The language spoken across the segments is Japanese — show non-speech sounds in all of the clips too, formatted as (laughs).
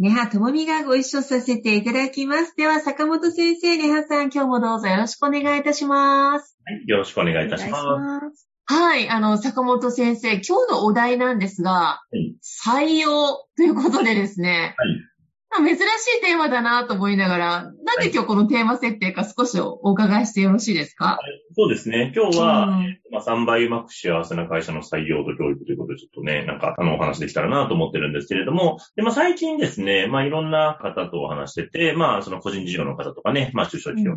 ネハともみがご一緒させていただきます。では、坂本先生、ネハさん、今日もどうぞよろしくお願いいたします。はい、よろしくお願いいたします。はい、あの、坂本先生、今日のお題なんですが、はい、採用ということでですね、はい、珍しいテーマだなと思いながら、なんで今日このテーマ設定か少しお伺いしてよろしいですか、はい、そうですね。今日は、うん、まあ、3倍うまく幸せな会社の採用と教育ということで、ちょっとね、なんか、あの、お話できたらなと思ってるんですけれども、で、まあ、最近ですね、まあ、いろんな方とお話してて、まあ、その個人事業の方とかね、まあ、中小企業、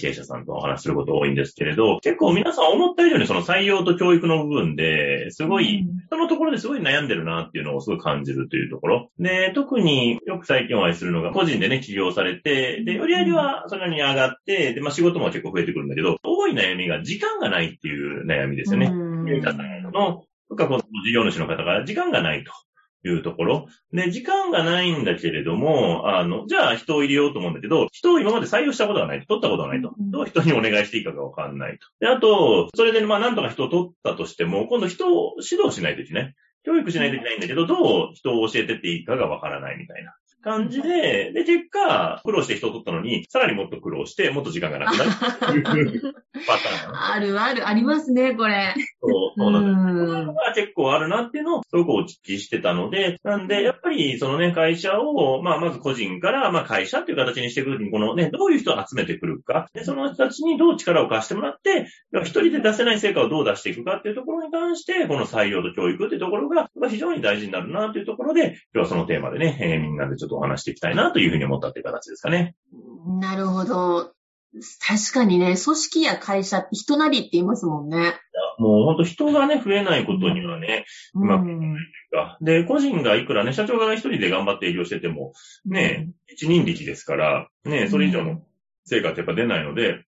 経営者さんとお話すること多いんですけれど、結構皆さん思った以上にその採用と教育の部分で、すごい、人のところですごい悩んでるなっていうのをすごい感じるというところ。で、特によく最近お会いするのが、個人人でね、起業されて、で、売り上げはそれなりに上がって、で、まあ仕事も結構増えてくるんだけど、多い悩みが時間がないっていう悩みですよね。経営者さんの、とか、この事業主の方が時間がないと。いうところ。で、時間がないんだけれども、あの、じゃあ人を入れようと思うんだけど、人を今まで採用したことがないと、取ったことがないと。どう人にお願いしていいかがわかんないと。で、あと、それでまあなんとか人を取ったとしても、今度人を指導しないといけない。教育しないといけないんだけど、どう人を教えてっていいかがわからないみたいな。感じで、で、結果、苦労して人を取ったのに、さらにもっと苦労して、もっと時間がなくなるっていう (laughs) パターン。あるある、ありますね、これ。そう、そうなんです。結構あるなっていうのを、すごくお聞きしてたので、なんで、やっぱり、そのね、会社を、まあ、まず個人から、まあ、会社っていう形にしていくときに、このね、どういう人を集めてくるか、で、その人たちにどう力を貸してもらって、一人で出せない成果をどう出していくかっていうところに関して、この採用と教育っていうところが、非常に大事になるなというところで、今日はそのテーマでね、えー、みんなでちょっとお話していきたいなというふうに思ったっていう形ですかね。なるほど。確かにね、組織や会社って人なりって言いますもんね。もう本当人がね、増えないことにはね、うまくいかないというか。で、個人がいくらね、社長が一人で頑張って営業してても、ね、一人力ですから、ね、それ以上の成果ってやっぱ出ないので、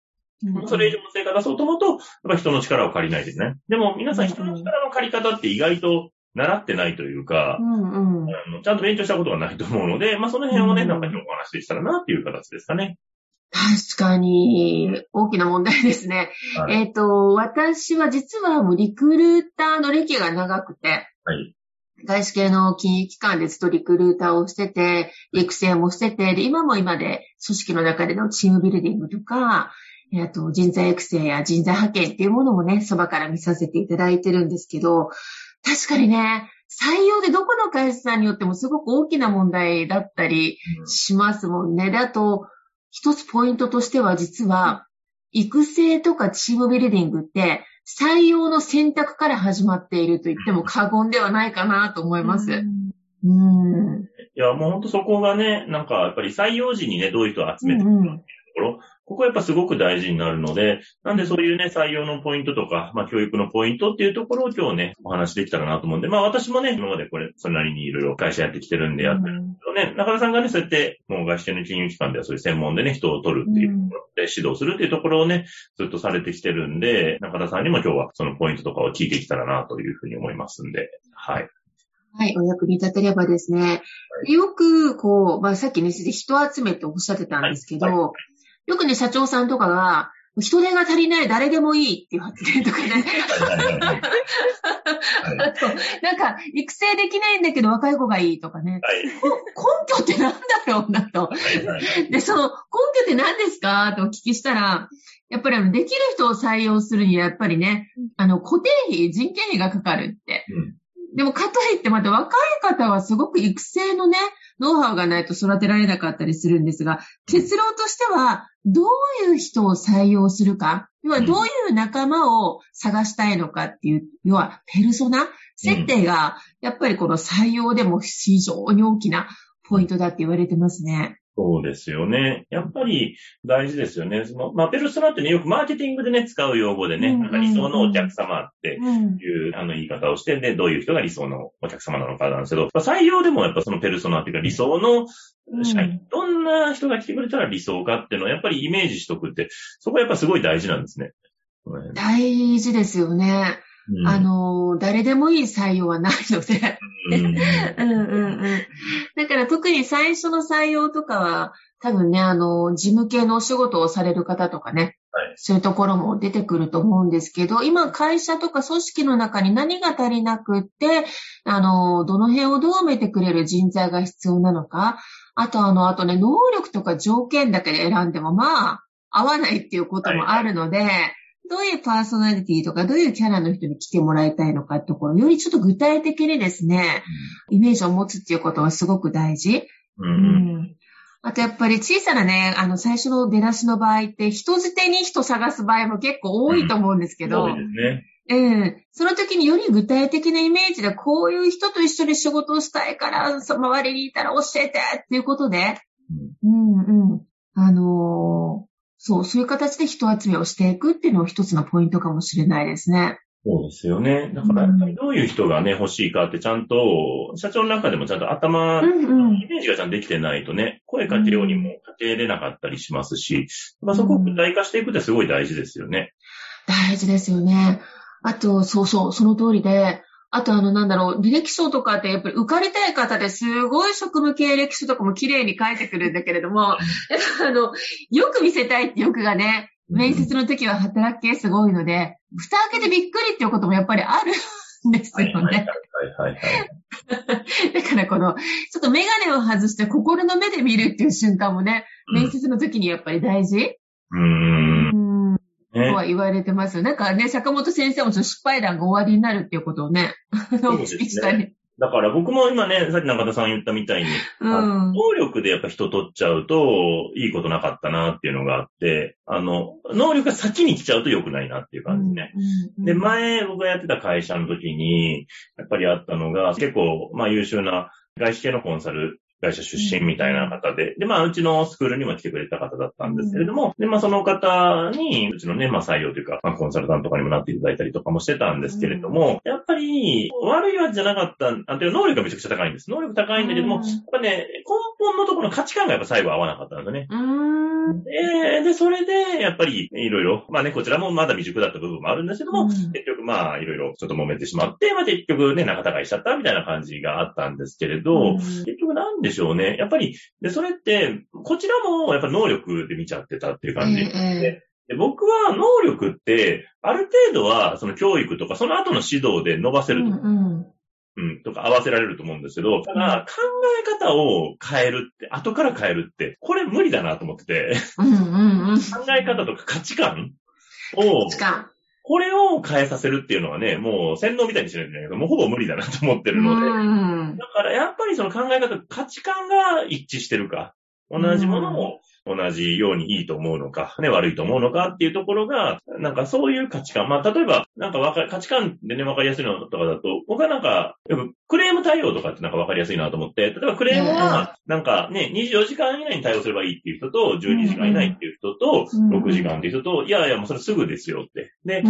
それ以上の成果出そうと思うと、やっぱ人の力を借りないですね。でも皆さん人の力の借り方って意外と習ってないというか、うんうん、あのちゃんと勉強したことがないと思うので、まあその辺をね、なんか今日お話ししたらなっていう形ですかね。確かに、大きな問題ですね。はい、えっ、ー、と、私は実はもうリクルーターの歴が長くて、はい。外資系の金融機関でずっとリクルーターをしてて、育成もしてて、で、今も今で組織の中でのチームビルディングとか、あと人材育成や人材派遣っていうものもね、そばから見させていただいてるんですけど、確かにね、採用でどこの会社さんによってもすごく大きな問題だったりしますもんね。で、あと、一つポイントとしては実は、育成とかチームビルディングって採用の選択から始まっていると言っても (laughs) 過言ではないかなと思います。うん。いや、もうほんとそこがね、なんかやっぱり採用時にね、どういう人を集めてくるかっていうところ、ここやっぱすごく大事になるので、なんでそういうね、採用のポイントとか、まあ教育のポイントっていうところを今日ね、お話できたらなと思うんで、まあ私もね、今までこれ、それなりにいろいろ会社やってきてるんでやってるんですけどね、中田さんがね、そうやって、もう外資系の金融機関ではそういう専門でね、人を取るっていうところで指導するっていうところをね、ずっとされてきてるんで、中田さんにも今日はそのポイントとかを聞いてきたらなというふうに思いますんで、はい。はい、お役に立てればですね。はい、よく、こう、まあ、さっきね、人集めっておっしゃってたんですけど、はい。はいよくね、社長さんとかが、人手が足りない誰でもいいっていう発言とかね。(laughs) なんか、育成できないんだけど若い子がいいとかね。はい、根拠って何だろうなと。で、その、根拠って何ですか？とお聞きしたら、やっぱりあの、できる人を採用するには、やっぱりね、あの、固定費、人件費がかかるって。うん、でも、かといってまた若い方はすごく育成のね、ノウハウがないと育てられなかったりするんですが、結論としては、どういう人を採用するか、要はどういう仲間を探したいのかっていう、要はペルソナ、設定が、やっぱりこの採用でも非常に大きなポイントだって言われてますね。そうですよね。やっぱり大事ですよね。その、まあ、ペルソナってね、よくマーケティングでね、使う用語でね、なんか理想のお客様っていう、あの言い方をして、で、どういう人が理想のお客様なのかなんですけど、まあ、採用でもやっぱそのペルソナっていうか理想の社員、どんな人が来てくれたら理想かっていうのをやっぱりイメージしとくって、そこはやっぱすごい大事なんですね。大事ですよね。うん、あの、誰でもいい採用はないので。うん。うんうん。だから特に最初の採用とかは、多分ね、あの、事務系のお仕事をされる方とかね、はい、そういうところも出てくると思うんですけど、今会社とか組織の中に何が足りなくって、あの、どの辺をどう埋めてくれる人材が必要なのか、あとあの、あとね、能力とか条件だけで選んでもまあ、合わないっていうこともあるので、はいどういうパーソナリティとか、どういうキャラの人に来てもらいたいのかってところ、よりちょっと具体的にですね、うん、イメージを持つっていうことはすごく大事。うん、うん、あとやっぱり小さなね、あの最初の出だしの場合って人捨てに人探す場合も結構多いと思うんですけど、うん、そうですね。うん。その時により具体的なイメージで、こういう人と一緒に仕事をしたいから、その周りにいたら教えてっていうことで、うん、うん、うん。あのーそう、そういう形で人集めをしていくっていうのは一つのポイントかもしれないですね。そうですよね。だから、どういう人がね、欲しいかってちゃんと、社長の中でもちゃんと頭、うんうん、イメージがちゃんとできてないとね、声かけようにもかけれなかったりしますし、まあ、そこを具体化していくってすごい大事ですよね。大事ですよね。あと、そうそう、その通りで、あとあの、なんだろう、履歴書とかってやっぱり受かりたい方ですごい職務経歴書とかも綺麗に書いてくるんだけれども、やっぱあの、よく見せたいって欲がね、面接の時は働き系すごいので、蓋開けてびっくりっていうこともやっぱりあるんですよね。はいはいはい。だからこの、ちょっとメガネを外して心の目で見るっていう瞬間もね、面接の時にやっぱり大事。うん。とは言われてます。なんかね、坂本先生も失敗談が終わりになるっていうことをね、そうですね。だから僕も今ね、さっき中田さん言ったみたいに、うん、能力でやっぱ人取っちゃうと、いいことなかったなっていうのがあって、あの、能力が先に来ちゃうと良くないなっていう感じね。うんうんうん、で、前僕がやってた会社の時に、やっぱりあったのが、結構、まあ優秀な外資系のコンサル会社出身みたいな方で、で、まあ、うちのスクールにも来てくれた方だったんですけれども、で、まあ、その方に、うちのね、まあ、採用というか、まあ、コンサルタントとかにもなっていただいたりとかもしてたんですけれども、やっぱり、悪いわけじゃなかった、あという能力がめちゃくちゃ高いんです。能力高いんだけども、やっぱね、根本のところの価値観がやっぱ最後合わなかったんですね。で、で、それで、やっぱり、いろいろ、まあね、こちらもまだ未熟だった部分もあるんですけども、結局、まあ、いろいろちょっと揉めてしまって、まあ、結局ね、仲違いしちゃったみたいな感じがあったんですけれど、結局なんでしょうね。やっぱりで、それって、こちらもやっぱ能力で見ちゃってたっていう感じ。えー、で僕は能力って、ある程度はその教育とかその後の指導で伸ばせると。う。ん、うん、とか合わせられると思うんですけど、ただ考え方を変えるって、後から変えるって、これ無理だなと思ってて、うんうんうん、考え方とか価値観を、価値観これを変えさせるっていうのはね、もう洗脳みたいにしないといけど、もうほぼ無理だなと思ってるので。だからやっぱりその考え方、価値観が一致してるか、同じものを同じようにいいと思うのか、ね、悪いと思うのかっていうところが、なんかそういう価値観。まあ、例えば、なんかわか価値観でね、わかりやすいのとかだと、僕はなんか、よくクレーム対応とかってなんかわかりやすいなと思って、例えばクレームは、なんかね、24時間以内に対応すればいいっていう人と、12時間以内っていう人と、6時間っていう人と、いやいや、もうそれすぐですよって。で、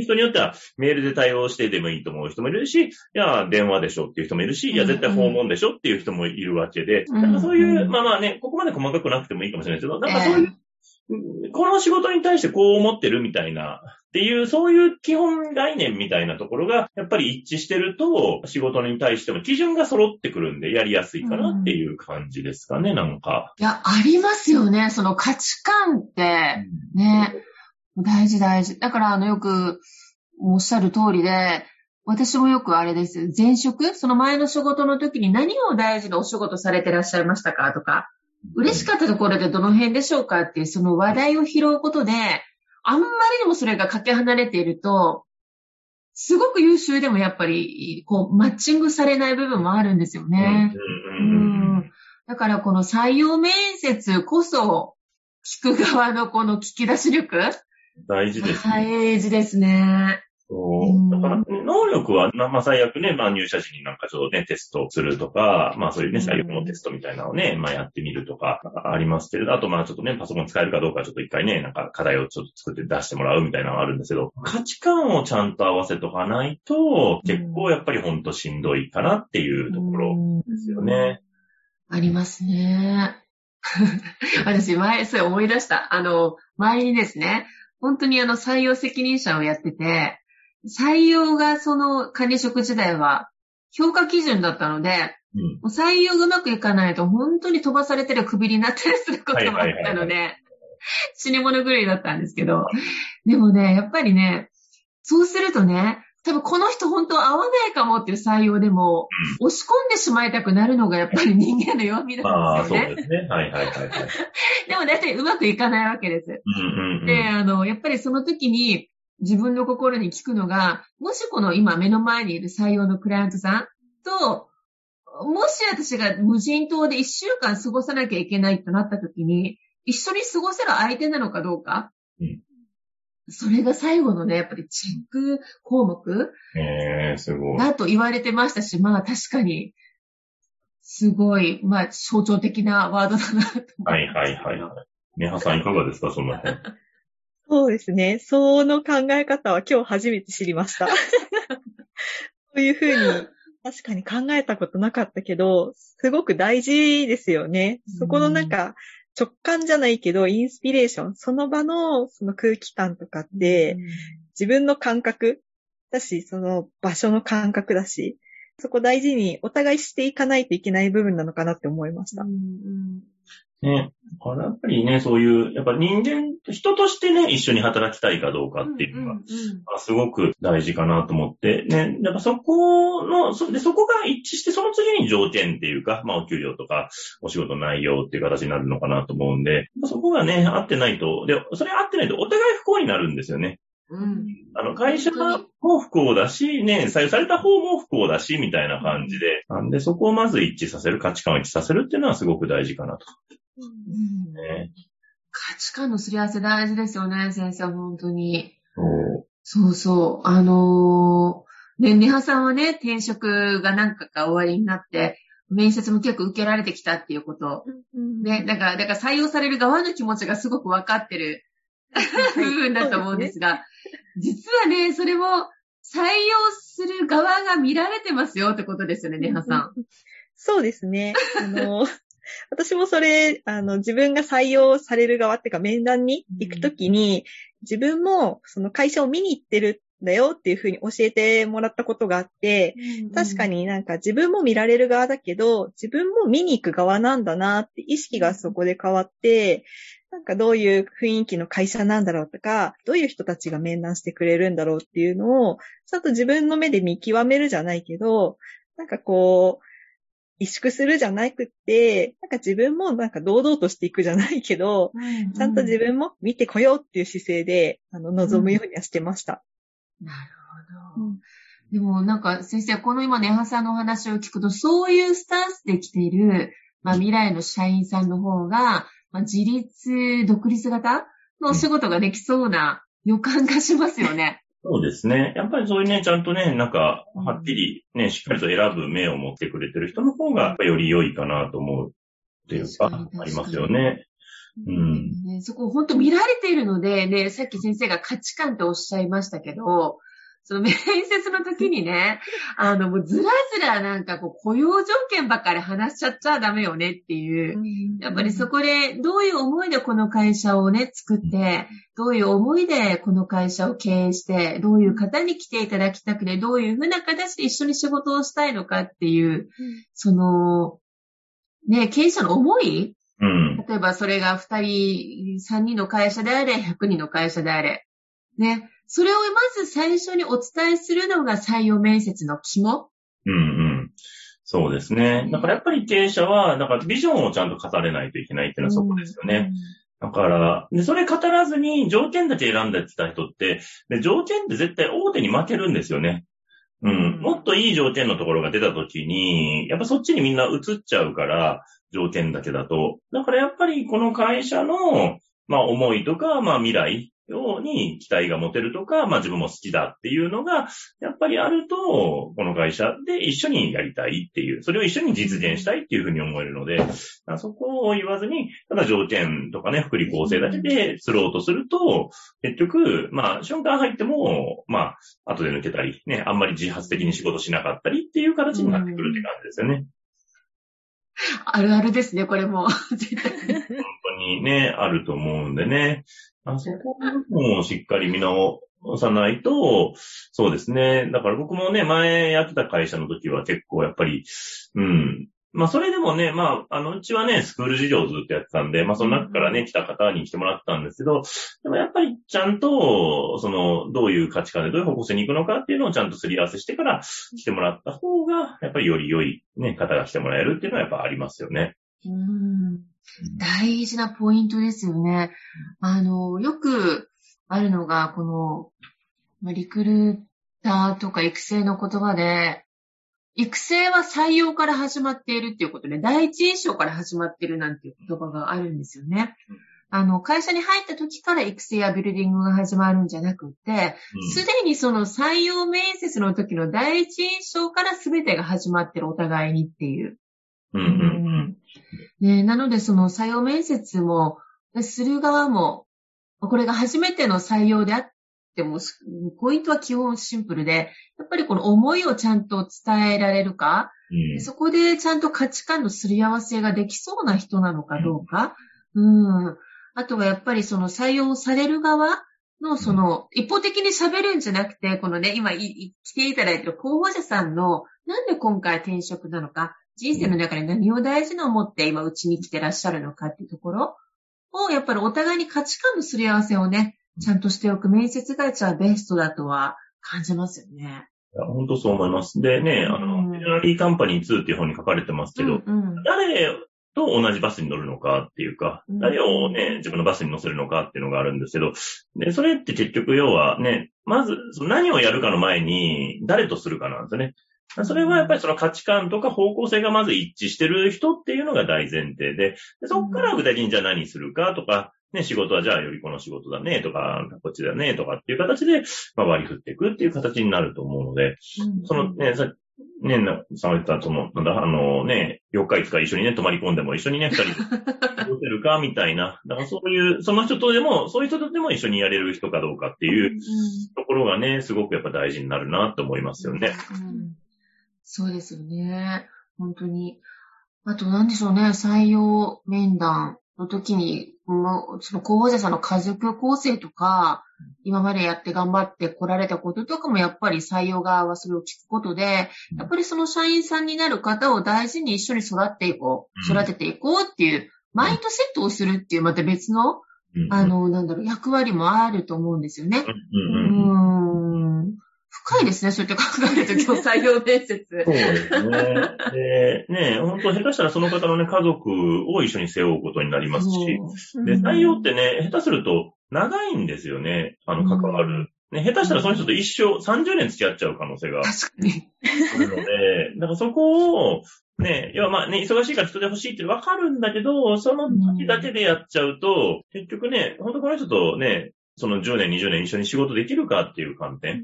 人によってはメールで対応してでもいいと思う人もいるし、いや、電話でしょっていう人もいるし、いや、絶対訪問でしょっていう人もいるわけで、なんかそういう、まあまあね、ここまで細かくなくてもいいかもしれないですけど、なんかそういうこの仕事に対してこう思ってるみたいな、っていう、そういう基本概念みたいなところが、やっぱり一致してると、仕事に対しても基準が揃ってくるんで、やりやすいかなっていう感じですかね、うん、なんか。いや、ありますよね。その価値観って、ね、うん、大事大事。だから、あの、よく、おっしゃる通りで、私もよくあれです。前職？その前の仕事の時に何を大事なお仕事されてらっしゃいましたか？とか、嬉しかったところでどの辺でしょうかっていうその話題を拾うことで、あんまりにもそれがかけ離れていると、すごく優秀でもやっぱり、こう、マッチングされない部分もあるんですよね。うんだからこの採用面接こそ、聞く側のこの聞き出し力？大事ですね。大事ですね。そう。だから、能力は、まあ、最悪ね、まあ、入社時になんかちょっとね、テストするとか、まあ、そういうね、採用のテストみたいなのをね、まあ、やってみるとか、ありますけれど、あと、まあ、ちょっとね、パソコン使えるかどうかちょっと一回ね、なんか課題をちょっと作って出してもらうみたいなのがあるんですけど、価値観をちゃんと合わせとかないと、結構やっぱりほんとしんどいかなっていうところですよね。ありますね。(laughs) 私、前、それ思い出した。あの、前にですね、本当にあの、採用責任者をやってて、採用がその管理職時代は評価基準だったので、うん、採用がうまくいかないと本当に飛ばされてるクビになったりすることもあったので、(laughs) 死に物狂いだったんですけど、でもね、やっぱりね、そうするとね、多分この人本当合わないかもっていう採用でも、うん、押し込んでしまいたくなるのがやっぱり人間の弱みなんですよね。ああ、そうですね。はいはいはい、はい。(laughs) でも大体うまくいかないわけです。うんうんうん、で、あの、やっぱりその時に、自分の心に聞くのが、もしこの今目の前にいる採用のクライアントさんと、もし私が無人島で一週間過ごさなきゃいけないとなった時に、一緒に過ごせる相手なのかどうか、うん、それが最後のね、やっぱりチェック項目えー、すごい。だと言われてましたし、まあ確かに、すごい、まあ象徴的なワードだなとはいはいはいはい。ネハさんいかがですか、その辺。(laughs) そうですね。その考え方は今日初めて知りました。(laughs) そういうふうに確かに考えたことなかったけど、すごく大事ですよね。そこのなんか、直感じゃないけど、インスピレーション、その場のその空気感とかって、自分の感覚だし、その場所の感覚だし、そこ大事にお互いしていかないといけない部分なのかなって思いました。うんうんね。だからやっぱりね、そういう、やっぱ人間、人としてね、一緒に働きたいかどうかっていうのが、すごく大事かなと思って、ね、やっぱそこの、そでそこが一致して、その次に条件っていうか、まあお給料とか、お仕事内容っていう形になるのかなと思うんで、そこがね、合ってないと、で、それ合ってないとお互い不幸になるんですよね。うん、あの、会社も不幸だし、ね、採用された方も不幸だし、みたいな感じで、なんでそこをまず一致させる、価値観を一致させるっていうのはすごく大事かなと。うん。ね、価値観のすり合わせ大事ですよね、先生、本当に。そう。そう。あのー、ね、ネハさんはね、転職が何回か終わりになって、面接も結構受けられてきたっていうこと。ね、だから、だから採用される側の気持ちがすごく分かってる部分だと思うんですが、ね、実はね、それも採用する側が見られてますよってことですよね、ネハさん。そうですね。あの、(laughs) 私もそれ、あの、自分が採用される側っていうか面談に行くときに、自分もその会社を見に行ってるんだよっていうふうに教えてもらったことがあって、確かになんか自分も見られる側だけど、自分も見に行く側なんだなって意識がそこで変わって、なんかどういう雰囲気の会社なんだろうとか、どういう人たちが面談してくれるんだろうっていうのを、ちゃんと自分の目で見極めるじゃないけど、なんかこう、萎縮するじゃなくて、なんか自分もなんか堂々としていくじゃないけど、うんうん、ちゃんと自分も見てこようっていう姿勢で、あの、望むようにはしてました。うん、なるほど。うん、でもなんか先生、この今ネハさんのお話を聞くと、そういうスタンスで来ている、まあ未来の社員さんの方が、まあ自立、独立型のお仕事ができそうな予感がしますよね。そうですね。やっぱりそういうね、ちゃんとね、なんか、はっきりね、しっかりと選ぶ目を持ってくれてる人の方が、より良いかなと思うっていうか、ありますよね。うん。ね、そこ本当見られているので、ね、さっき先生が価値観っておっしゃいましたけど、その面接の時にね、あの、もうずらずらなんかこう雇用条件ばっかり話しちゃっちゃダメよねっていう、やっぱりそこでどういう思いでこの会社をね、作って、どういう思いでこの会社を経営して、どういう方に来ていただきたくて、どういうふうな形で一緒に仕事をしたいのかっていう、その、ね、経営者の思い？うん、例えばそれが2人、3人の会社であれ、100人の会社であれ。ね。それをまず最初にお伝えするのが採用面接の肝。うんうん。そうですね。だからやっぱり経営者は、なんかビジョンをちゃんと語れないといけないっていうのはそこですよね。だから、で、それ語らずに条件だけ選んでた人って、で、条件って絶対大手に負けるんですよね。うん。もっといい条件のところが出たときに、やっぱそっちにみんな移っちゃうから、条件だけだと。だからやっぱりこの会社の、まあ思いとか、まあ未来ように期待が持てるとか、まあ自分も好きだっていうのが、やっぱりあると、この会社で一緒にやりたいっていう、それを一緒に実現したいっていうふうに思えるので、そこを言わずに、ただ条件とかね、福利厚生だけで釣ろうとすると、結局、まあ瞬間入っても、まあ後で抜けたり、ね、あんまり自発的に仕事しなかったりっていう形になってくるって感じですよね。(laughs) あるあるですね、これも。(laughs) 本当にね、あると思うんでね。あそこもしっかり見直さないと、そうですね。だから僕もね、前やってた会社の時は結構やっぱり、うん。まあそれでもね、まあ、あの、うちはね、スクール事業をずっとやってたんで、まあその中からね、来た方に来てもらったんですけど、でもやっぱりちゃんと、その、どういう価値観でどういう方向性に行くのかっていうのをちゃんとすり合わせしてから来てもらった方が、やっぱりより良いね、方が来てもらえるっていうのはやっぱありますよね。うん。大事なポイントですよね。あの、よくあるのが、この、リクルーターとか育成の言葉で、育成は採用から始まっているっていうことで、第一印象から始まっているなんていう言葉があるんですよね。あの、会社に入った時から育成やビルディングが始まるんじゃなくて、す、で、にその採用面接の時の第一印象から全てが始まってるお互いにっていう。うんうん。ね、なので、その採用面接も、する側も、これが初めての採用であっても、ポイントは基本シンプルで、やっぱりこの思いをちゃんと伝えられるか、うん、そこでちゃんと価値観のすり合わせができそうな人なのかどうか、うん、うん、あとはやっぱりその採用される側のその、一方的に喋るんじゃなくて、このね、今来ていただいている候補者さんの、なんで今回転職なのか、人生の中で何を大事に思って今うちに来てらっしゃるのかっていうところを、やっぱりお互いに価値観のすり合わせをね、ちゃんとしておく面接会社はベストだとは感じますよね。いや、本当そう思います。でね、あの、ジェネラリーカンパニー2っていう本に書かれてますけど、うんうん、誰と同じバスに乗るのかっていうか、誰をね、自分のバスに乗せるのかっていうのがあるんですけど、で、それって結局要はね、まず、何をやるかの前に、誰とするかなんですよね。それはやっぱりその価値観とか方向性がまず一致してる人っていうのが大前提で、でそこから具体的にじゃあ何するかとか、ね、仕事はじゃあよりこの仕事だねとか、こっちだねとかっていう形で、まあ、割り振っていくっていう形になると思うので、そのね、さね、さんが言った、その、なんだ、あのね、4日5日一緒にね、泊まり込んでも一緒にね、二人で過ごせるか、(laughs) みたいな。だからそういう、その人とでも、そういう人とでも一緒にやれる人かどうかっていうところがね、すごくやっぱ大事になるなと思いますよね。うんそうですよね。本当に。あと何でしょうね、採用面談の時に、もうその候補者さんの家族構成とか、今までやって頑張って来られたこととかもやっぱり採用側はそれを聞くことで、やっぱりその社員さんになる方を大事に一緒に育っていこう、育てていこうっていう、マインドセットをするっていうまた別の、あの、なんだろう、役割もあると思うんですよね。うん深いですね、そうやって考えると、今日採用面接。そうですね。で、ね、本当下手したらその方のね、家族を一緒に背負うことになりますし、で、採用ってね、下手すると長いんですよね、あの、関わる。ね、下手したらその人と一生30年付き合っちゃう可能性が。確かに。あるので、だからそこを、ね、要はまあね、忙しいから人で欲しいってわかるんだけど、その時だけでやっちゃうと、結局ね、本当この人とね、その10年、20年一緒に仕事できるかっていう観点。うん。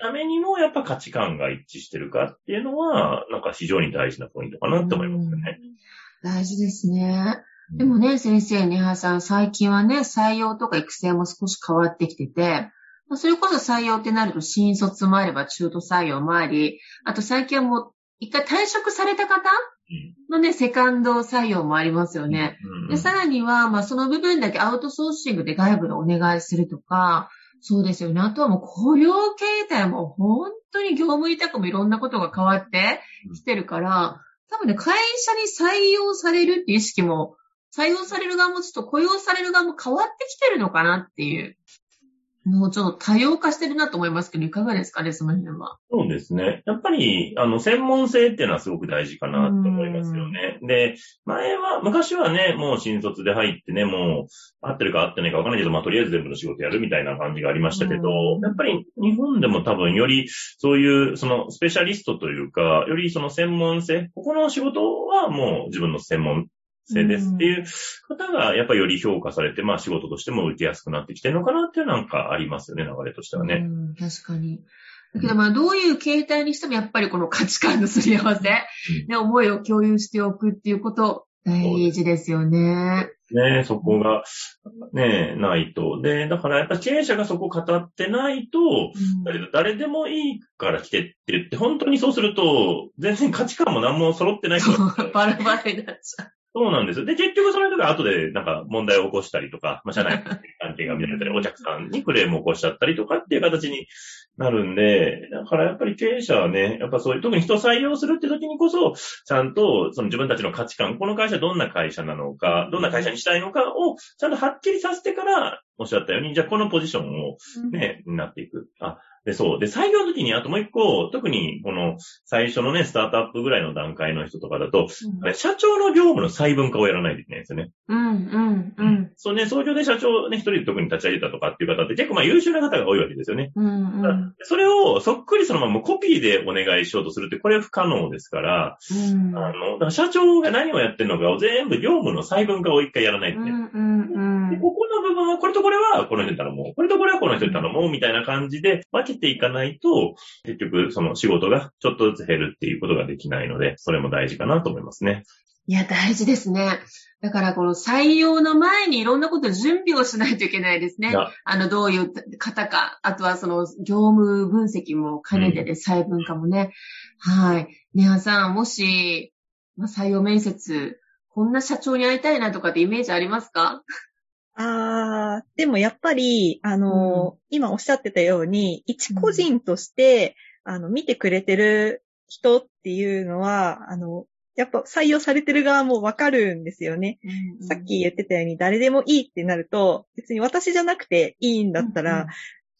ためにも、やっぱ価値観が一致してるかっていうのは、なんか非常に大事なポイントかなって思いますよね。大事ですね。でもね、先生、ネハさん、最近はね、採用とか育成も少し変わってきてて、それこそ採用ってなると新卒もあれば中途採用もあり、あと最近はもう一回退職された方のね、セカンド採用もありますよね。で、さらには、まあその部分だけアウトソーシングで外部でお願いするとか、そうですよね。あとはもう雇用形態も本当に業務委託もいろんなことが変わってきてるから、多分ね、会社に採用されるっていう意識も、採用される側もちょっと雇用される側も変わってきてるのかなっていう。もうちょっと多様化してるなと思いますけど、いかがですかね、その辺は。そうですね。やっぱり、あの、専門性っていうのはすごく大事かなと思いますよね。で、前は、昔はね、もう新卒で入ってね、もう、合ってるか合ってないかわからないけど、まあ、とりあえず全部の仕事やるみたいな感じがありましたけど、やっぱり日本でも多分より、そういう、その、スペシャリストというか、よりその専門性、ここの仕事はもう自分の専門性ですっていう方が、やっぱりより評価されて、まあ仕事としても受けやすくなってきてるのかなっていうなんかありますよね、流れとしてはね。うん、確かに。だけどまあどういう形態にしてもやっぱりこの価値観のすり合わせ、うん、ね、思いを共有しておくっていうこと大事ですよね。ねそこが、ねないと。で、だからやっぱ経営者がそこ語ってないと、うん、誰でもいいから来てって言って、本当にそうすると、全然価値観も何も揃ってないから。バラバラになっちゃう。そうなんですよ。で、結局その人が後でなんか問題を起こしたりとか、まあ、社内 (laughs) 関係が乱れたり、お客さんにクレームを起こしちゃったりとかっていう形になるんで、だからやっぱり経営者はね、やっぱそういう、特に人を採用するって時にこそ、ちゃんとその自分たちの価値観、この会社どんな会社なのか、どんな会社にしたいのかを、ちゃんとはっきりさせてから、おっしゃったように、じゃあこのポジションをね、うん、なっていく。あ、で、そう。で、採用の時に、あともう一個、特に、この、最初のね、スタートアップぐらいの段階の人とかだと、うん、社長の業務の細分化をやらないといけないんですよね。うん、うん、うん。そうね、創業で社長ね、一人で特に立ち上げたとかっていう方って結構まあ優秀な方が多いわけですよね。うん、うん。それをそっくりそのままコピーでお願いしようとするって、これは不可能ですから、うん、あの、だから社長が何をやってるのかを全部業務の細分化を一回やらないとね。うん、うん、うん。ここの部分は、これとこれはこの人に頼もう。これとこれはこの人に頼もう、みたいな感じで分けていかないと、結局その仕事がちょっとずつ減るっていうことができないので、それも大事かなと思いますね。いや、大事ですね。だからこの採用の前にいろんなこと準備をしないといけないですね。あの、どういう方か、あとはその業務分析も兼ねてで、細分化もね。うん、はい。ネハさん、もし、まあ、採用面接、こんな社長に会いたいなとかってイメージありますか？ああ、でもやっぱり、あの、うん、今おっしゃってたように、一個人として、うん、あの、見てくれてる人っていうのは、あの、やっぱ採用されてる側もわかるんですよね、うんうん、さっき言ってたように誰でもいいってなると、別に私じゃなくていいんだったら、うんうん、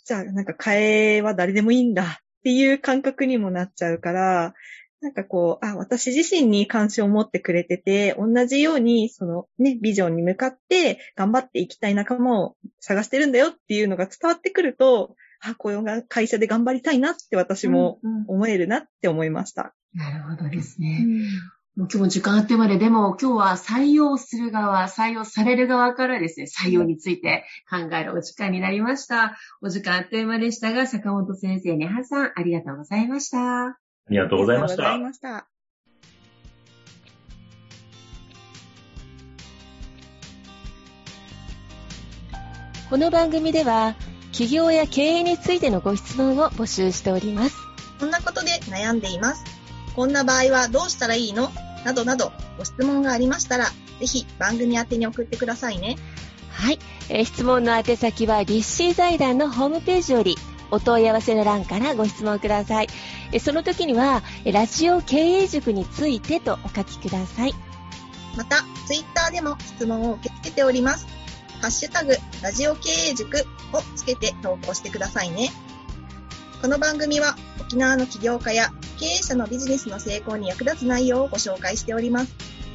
じゃあなんか替えは誰でもいいんだっていう感覚にもなっちゃうから、なんかこう、あ、私自身に関心を持ってくれてて、同じように、そのね、ビジョンに向かって頑張っていきたい仲間を探してるんだよっていうのが伝わってくると、あ、こういう会社で頑張りたいなって私も思えるなって思いました。うんうん、なるほどですね。うん、もう今日も時間あってまで、でも今日は採用する側、採用される側からですね、採用について考えるお時間になりました。お時間あっという間でしたが、坂本先生、ねはさん、ありがとうございました。ありがとうございました。ありがとうございました。この番組では、企業や経営についてのご質問を募集しております。こんなことで悩んでいます。こんな場合はどうしたらいいの？などなど、ご質問がありましたら、ぜひ番組宛てに送ってくださいね。はい。えー、質問の宛先は、立志財団のホームページより、お問い合わせの欄からご質問ください。その時には、ラジオ経営塾についてとお書きください。また、ツイッターでも質問を受け付けております。ハッシュタグ、ラジオ経営塾をつけて投稿してくださいね。この番組は沖縄の起業家や経営者のビジネスの成功に役立つ内容をご紹介しております。